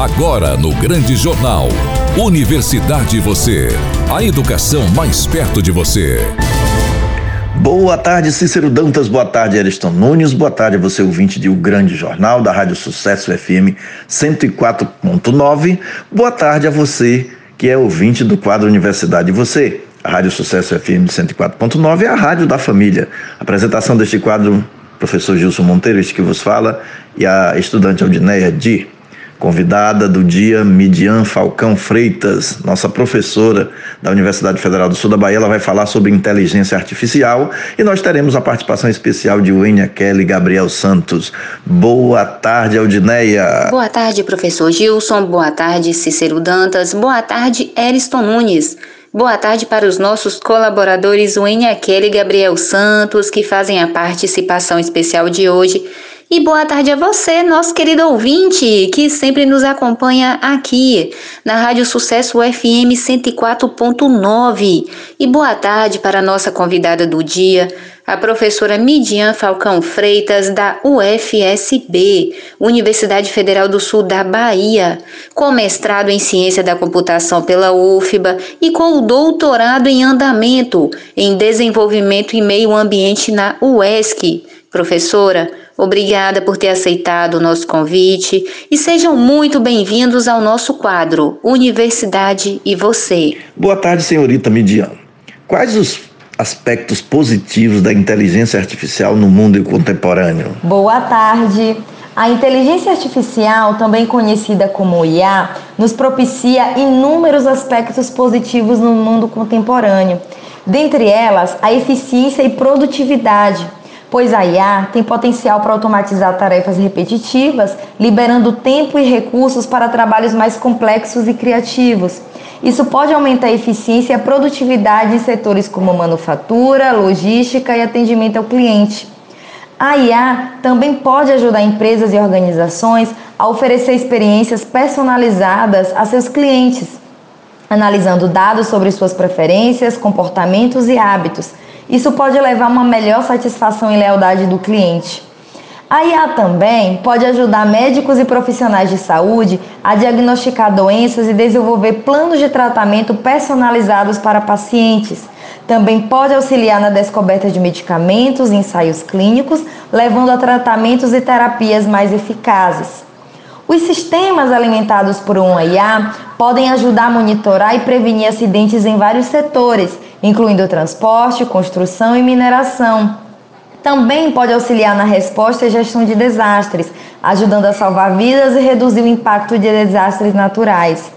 Agora no Grande Jornal. Universidade Você. A educação mais perto de você. Boa tarde, Cícero Dantas. Boa tarde, Ariston Nunes. Boa tarde a você, ouvinte de O Grande Jornal, da Rádio Sucesso FM 104.9. Boa tarde a você que é ouvinte do quadro Universidade Você. A Rádio Sucesso FM 104.9 é a rádio da família. Apresentação deste quadro, professor Gilson Monteiro, este que vos fala, e a estudante Aldineia Di. Convidada do dia, Midian Falcão Freitas, nossa professora da Universidade Federal do Sul da Bahia, ela vai falar sobre inteligência artificial e nós teremos a participação especial de Wênia Kelly e Gabriel Santos. Boa tarde, Aldineia. Boa tarde, professor Gilson. Boa tarde, Cícero Dantas. Boa tarde, Eriston Nunes. Boa tarde para os nossos colaboradores Wênia Kelly e Gabriel Santos, que fazem a participação especial de hoje e boa tarde a você, nosso querido ouvinte, que sempre nos acompanha aqui na Rádio Sucesso FM 104.9. E boa tarde para a nossa convidada do dia, a professora Midian Falcão Freitas, da UFSB, Universidade Federal do Sul da Bahia, com mestrado em Ciência da Computação pela UFBA e com o doutorado em andamento em Desenvolvimento e Meio Ambiente na UESC. Professora, Obrigada por ter aceitado o nosso convite e sejam muito bem-vindos ao nosso quadro Universidade e Você. Boa tarde, senhorita Midian. Quais os aspectos positivos da inteligência artificial no mundo contemporâneo? Boa tarde. A inteligência artificial, também conhecida como IA, nos propicia inúmeros aspectos positivos no mundo contemporâneo. Dentre elas, a eficiência e produtividade pois a IA tem potencial para automatizar tarefas repetitivas, liberando tempo e recursos para trabalhos mais complexos e criativos. Isso pode aumentar a eficiência e a produtividade em setores como manufatura, logística e atendimento ao cliente. A IA também pode ajudar empresas e organizações a oferecer experiências personalizadas a seus clientes, analisando dados sobre suas preferências, comportamentos e hábitos isso pode levar a uma melhor satisfação e lealdade do cliente. A IA também pode ajudar médicos e profissionais de saúde a diagnosticar doenças e desenvolver planos de tratamento personalizados para pacientes. Também pode auxiliar na descoberta de medicamentos e ensaios clínicos, levando a tratamentos e terapias mais eficazes. Os sistemas alimentados por uma IA podem ajudar a monitorar e prevenir acidentes em vários setores incluindo transporte, construção e mineração. Também pode auxiliar na resposta e gestão de desastres, ajudando a salvar vidas e reduzir o impacto de desastres naturais.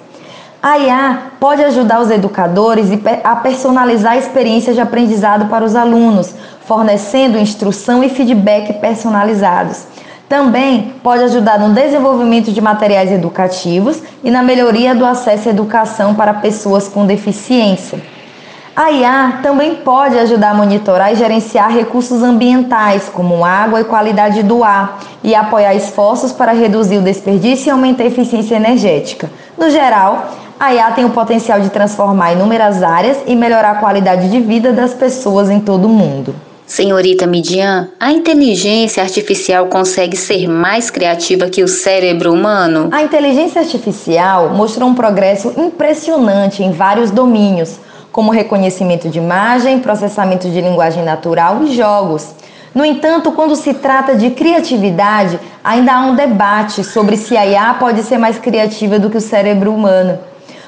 A IA pode ajudar os educadores a personalizar a experiência de aprendizado para os alunos, fornecendo instrução e feedback personalizados. Também pode ajudar no desenvolvimento de materiais educativos e na melhoria do acesso à educação para pessoas com deficiência. A IA também pode ajudar a monitorar e gerenciar recursos ambientais, como água e qualidade do ar, e apoiar esforços para reduzir o desperdício e aumentar a eficiência energética. No geral, a IA tem o potencial de transformar inúmeras áreas e melhorar a qualidade de vida das pessoas em todo o mundo. Senhorita Midian, a inteligência artificial consegue ser mais criativa que o cérebro humano? A inteligência artificial mostrou um progresso impressionante em vários domínios como reconhecimento de imagem, processamento de linguagem natural e jogos. No entanto, quando se trata de criatividade, ainda há um debate sobre se a IA pode ser mais criativa do que o cérebro humano.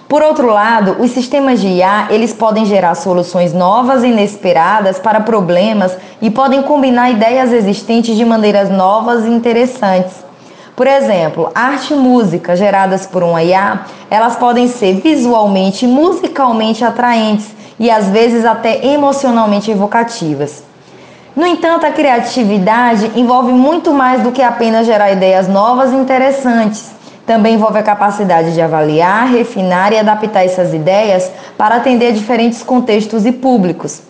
Por outro lado, os sistemas de IA, eles podem gerar soluções novas e inesperadas para problemas e podem combinar ideias existentes de maneiras novas e interessantes. Por exemplo, arte e música geradas por um IA, elas podem ser visualmente e musicalmente atraentes e às vezes até emocionalmente evocativas. No entanto, a criatividade envolve muito mais do que apenas gerar ideias novas e interessantes. Também envolve a capacidade de avaliar, refinar e adaptar essas ideias para atender diferentes contextos e públicos.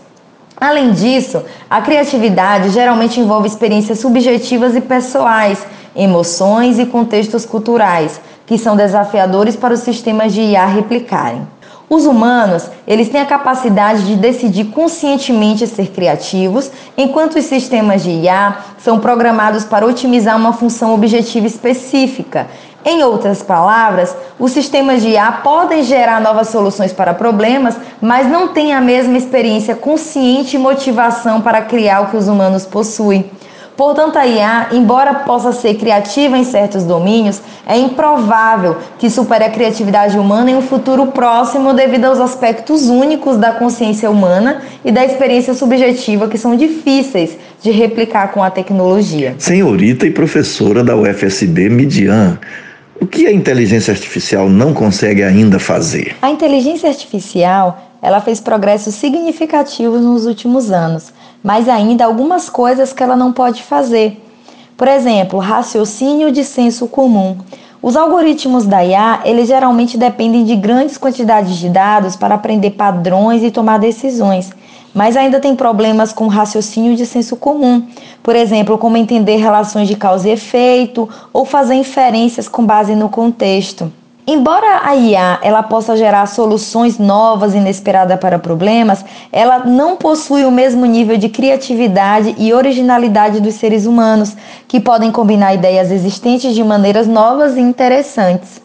Além disso, a criatividade geralmente envolve experiências subjetivas e pessoais emoções e contextos culturais, que são desafiadores para os sistemas de IA replicarem. Os humanos, eles têm a capacidade de decidir conscientemente ser criativos, enquanto os sistemas de IA são programados para otimizar uma função objetiva específica. Em outras palavras, os sistemas de IA podem gerar novas soluções para problemas, mas não têm a mesma experiência consciente e motivação para criar o que os humanos possuem. Portanto, a IA, embora possa ser criativa em certos domínios, é improvável que supere a criatividade humana em um futuro próximo devido aos aspectos únicos da consciência humana e da experiência subjetiva que são difíceis de replicar com a tecnologia. Senhorita e professora da UFSB Midian, o que a inteligência artificial não consegue ainda fazer? A inteligência artificial, ela fez progressos significativos nos últimos anos mas ainda algumas coisas que ela não pode fazer. Por exemplo, raciocínio de senso comum. Os algoritmos da IA, eles geralmente dependem de grandes quantidades de dados para aprender padrões e tomar decisões, mas ainda tem problemas com raciocínio de senso comum. Por exemplo, como entender relações de causa e efeito ou fazer inferências com base no contexto. Embora a IA ela possa gerar soluções novas e inesperadas para problemas, ela não possui o mesmo nível de criatividade e originalidade dos seres humanos, que podem combinar ideias existentes de maneiras novas e interessantes.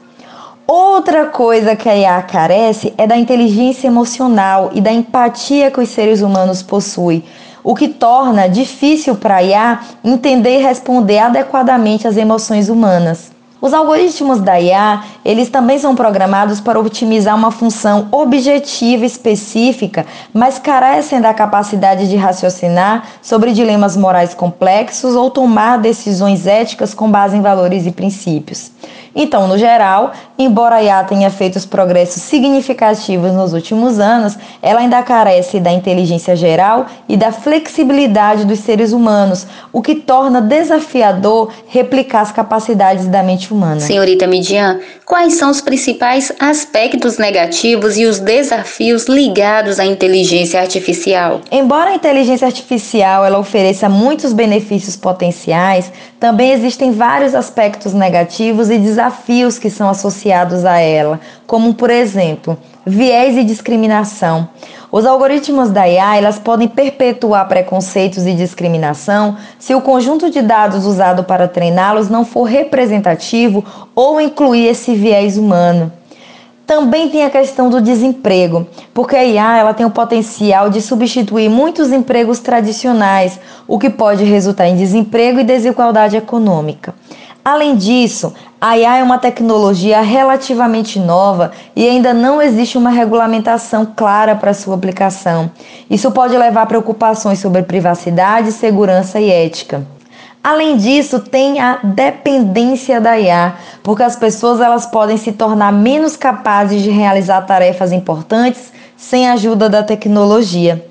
Outra coisa que a IA carece é da inteligência emocional e da empatia que os seres humanos possuem, o que torna difícil para a IA entender e responder adequadamente às emoções humanas. Os algoritmos da IA, eles também são programados para otimizar uma função objetiva específica, mas carecem da capacidade de raciocinar sobre dilemas morais complexos ou tomar decisões éticas com base em valores e princípios. Então, no geral, embora a IA tenha feito os progressos significativos nos últimos anos, ela ainda carece da inteligência geral e da flexibilidade dos seres humanos, o que torna desafiador replicar as capacidades da mente humana. Senhorita Midian, quais são os principais aspectos negativos e os desafios ligados à inteligência artificial? Embora a inteligência artificial ela ofereça muitos benefícios potenciais, também existem vários aspectos negativos e desafios que são associados a ela, como por exemplo, viés e discriminação. Os algoritmos da IA elas podem perpetuar preconceitos e discriminação se o conjunto de dados usado para treiná-los não for representativo ou incluir esse viés humano. Também tem a questão do desemprego, porque a IA ela tem o potencial de substituir muitos empregos tradicionais, o que pode resultar em desemprego e desigualdade econômica. Além disso, a IA é uma tecnologia relativamente nova e ainda não existe uma regulamentação clara para sua aplicação. Isso pode levar a preocupações sobre privacidade, segurança e ética. Além disso, tem a dependência da IA, porque as pessoas elas podem se tornar menos capazes de realizar tarefas importantes sem a ajuda da tecnologia.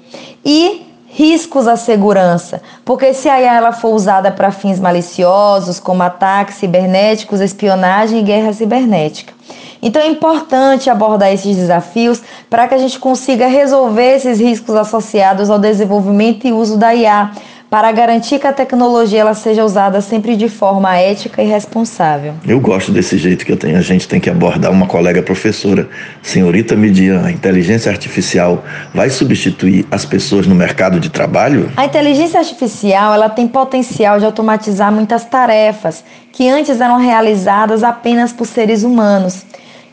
E riscos à segurança, porque se a IA ela for usada para fins maliciosos, como ataques cibernéticos, espionagem e guerra cibernética. Então é importante abordar esses desafios para que a gente consiga resolver esses riscos associados ao desenvolvimento e uso da IA, para garantir que a tecnologia ela seja usada sempre de forma ética e responsável. Eu gosto desse jeito que eu tenho. A gente tem que abordar uma colega professora, senhorita Midian, a inteligência artificial vai substituir as pessoas no mercado de trabalho? A inteligência artificial ela tem potencial de automatizar muitas tarefas que antes eram realizadas apenas por seres humanos.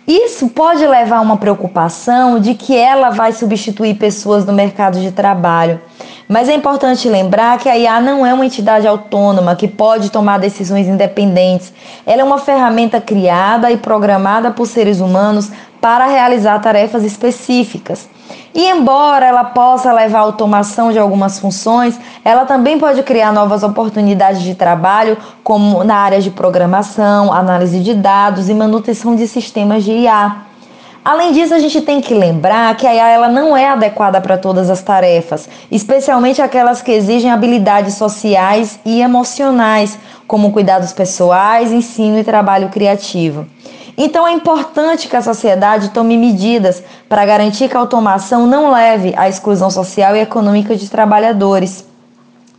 Isso pode levar a uma preocupação de que ela vai substituir pessoas no mercado de trabalho. Mas é importante lembrar que a IA não é uma entidade autônoma que pode tomar decisões independentes. Ela é uma ferramenta criada e programada por seres humanos para realizar tarefas específicas. E embora ela possa levar à automação de algumas funções, ela também pode criar novas oportunidades de trabalho, como na área de programação, análise de dados e manutenção de sistemas de IA. Além disso, a gente tem que lembrar que a IA ela não é adequada para todas as tarefas, especialmente aquelas que exigem habilidades sociais e emocionais, como cuidados pessoais, ensino e trabalho criativo. Então é importante que a sociedade tome medidas para garantir que a automação não leve à exclusão social e econômica de trabalhadores.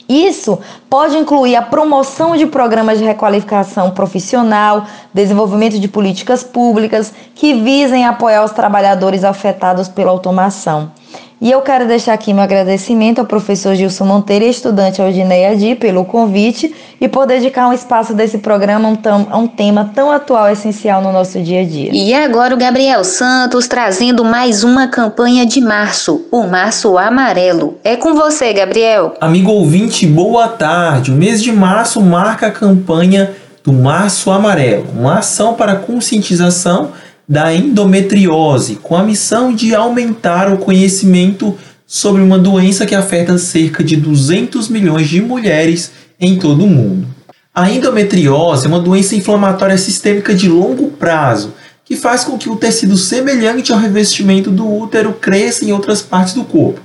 Isso pode incluir a promoção de programas de requalificação profissional, desenvolvimento de políticas públicas que visem apoiar os trabalhadores afetados pela automação. E eu quero deixar aqui meu agradecimento ao professor Gilson Monteiro e estudante Aldineia Di pelo convite e por dedicar um espaço desse programa a um, tão, a um tema tão atual e essencial no nosso dia a dia. E agora o Gabriel Santos trazendo mais uma campanha de março, o Março Amarelo. É com você, Gabriel. Amigo ouvinte, boa tarde. O mês de março marca a campanha do Março Amarelo, uma ação para conscientização da endometriose, com a missão de aumentar o conhecimento sobre uma doença que afeta cerca de 200 milhões de mulheres em todo o mundo. A endometriose é uma doença inflamatória sistêmica de longo prazo que faz com que o tecido semelhante ao revestimento do útero cresça em outras partes do corpo,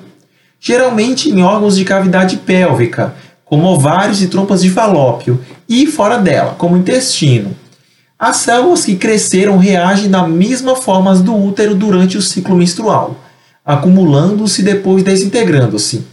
geralmente em órgãos de cavidade pélvica, como ovários e trompas de falópio, e fora dela, como intestino. As células que cresceram reagem da mesma forma do útero durante o ciclo menstrual, acumulando-se depois desintegrando-se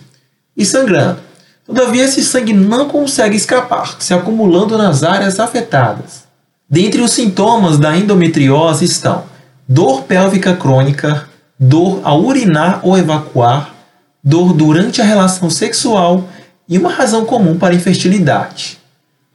e sangrando. Todavia, esse sangue não consegue escapar, se acumulando nas áreas afetadas. Dentre os sintomas da endometriose estão dor pélvica crônica, dor ao urinar ou evacuar, dor durante a relação sexual e uma razão comum para infertilidade.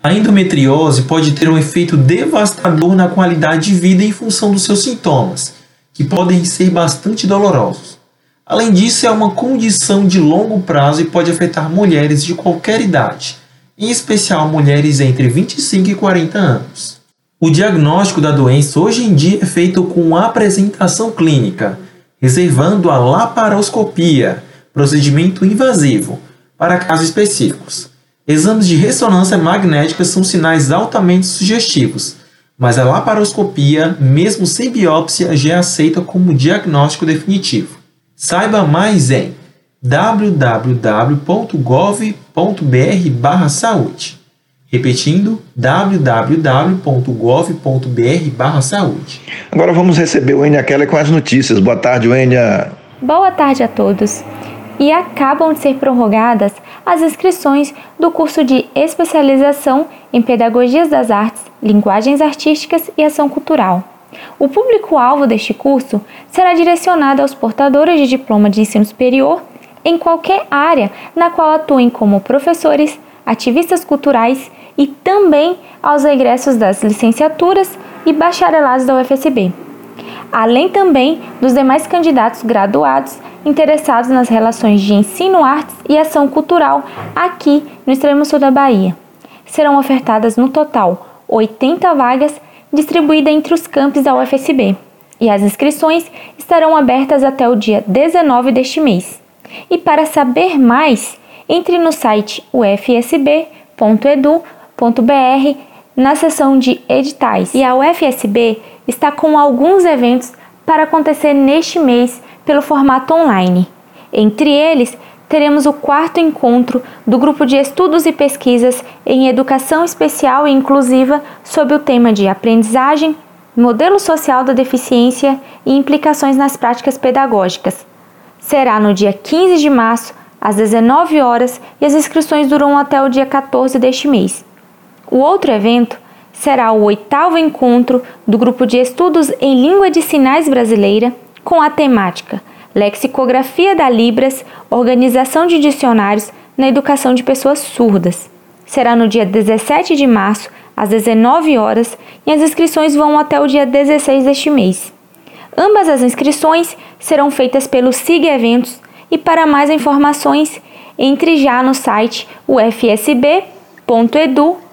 A endometriose pode ter um efeito devastador na qualidade de vida em função dos seus sintomas, que podem ser bastante dolorosos. Além disso, é uma condição de longo prazo e pode afetar mulheres de qualquer idade, em especial mulheres entre 25 e 40 anos. O diagnóstico da doença hoje em dia é feito com apresentação clínica, reservando a laparoscopia, procedimento invasivo, para casos específicos. Exames de ressonância magnética são sinais altamente sugestivos, mas a laparoscopia, mesmo sem biópsia, já é aceita como diagnóstico definitivo. Saiba mais em www.gov.br/saúde. Repetindo, www.gov.br/saúde. Agora vamos receber o Enia Keller com as notícias. Boa tarde, Enia. Boa tarde a todos. E acabam de ser prorrogadas as inscrições do curso de especialização em Pedagogias das Artes, Linguagens Artísticas e Ação Cultural. O público-alvo deste curso será direcionado aos portadores de diploma de ensino superior em qualquer área na qual atuem como professores, ativistas culturais e também aos egressos das licenciaturas e bacharelados da UFSB, além também dos demais candidatos graduados interessados nas relações de ensino, artes e ação cultural aqui no extremo sul da Bahia. Serão ofertadas no total 80 vagas distribuídas entre os campos da UFSB, e as inscrições estarão abertas até o dia 19 deste mês. E para saber mais, entre no site ufsb.edu.br na seção de editais. E a UFSB está com alguns eventos para acontecer neste mês pelo formato online. Entre eles, teremos o quarto encontro do grupo de estudos e pesquisas em educação especial e inclusiva sob o tema de aprendizagem, modelo social da deficiência e implicações nas práticas pedagógicas. Será no dia 15 de março, às 19 horas, e as inscrições duram até o dia 14 deste mês. O outro evento será o oitavo encontro do grupo de estudos em língua de sinais brasileira com a temática Lexicografia da Libras, Organização de Dicionários na Educação de Pessoas Surdas. Será no dia 17 de março, às 19 horas, e as inscrições vão até o dia 16 deste mês. Ambas as inscrições serão feitas pelo SIG Eventos e para mais informações, entre já no site ufsb.edu.br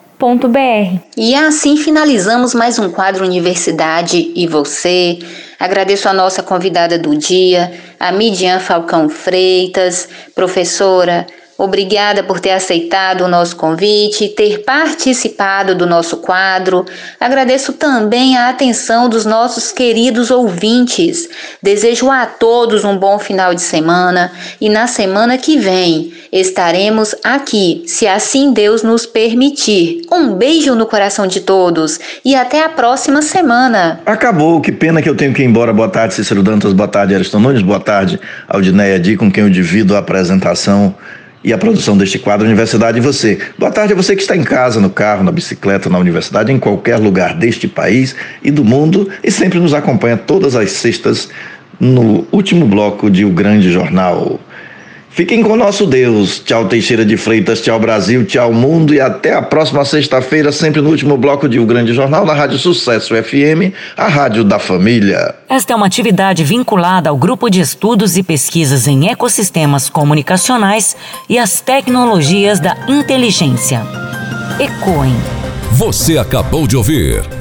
e assim finalizamos mais um quadro Universidade e Você. Agradeço a nossa convidada do dia, a Midian Falcão Freitas, professora Obrigada por ter aceitado o nosso convite ter participado do nosso quadro. Agradeço também a atenção dos nossos queridos ouvintes. Desejo a todos um bom final de semana e na semana que vem estaremos aqui, se assim Deus nos permitir. Um beijo no coração de todos e até a próxima semana. Acabou, que pena que eu tenho que ir embora. Boa tarde, Cícero Dantas. Boa tarde, Ariston Nunes. Boa tarde, Aldineia Di, com quem eu divido a apresentação e a produção deste quadro Universidade e Você. Boa tarde a você que está em casa, no carro, na bicicleta, na universidade, em qualquer lugar deste país e do mundo e sempre nos acompanha todas as sextas no último bloco de O Grande Jornal. Fiquem com o nosso Deus. Tchau, Teixeira de Freitas. Tchau, Brasil. Tchau, mundo. E até a próxima sexta-feira, sempre no último bloco de O Grande Jornal, na Rádio Sucesso FM, a rádio da família. Esta é uma atividade vinculada ao Grupo de Estudos e Pesquisas em Ecossistemas Comunicacionais e as Tecnologias da Inteligência. Ecoem. Você acabou de ouvir.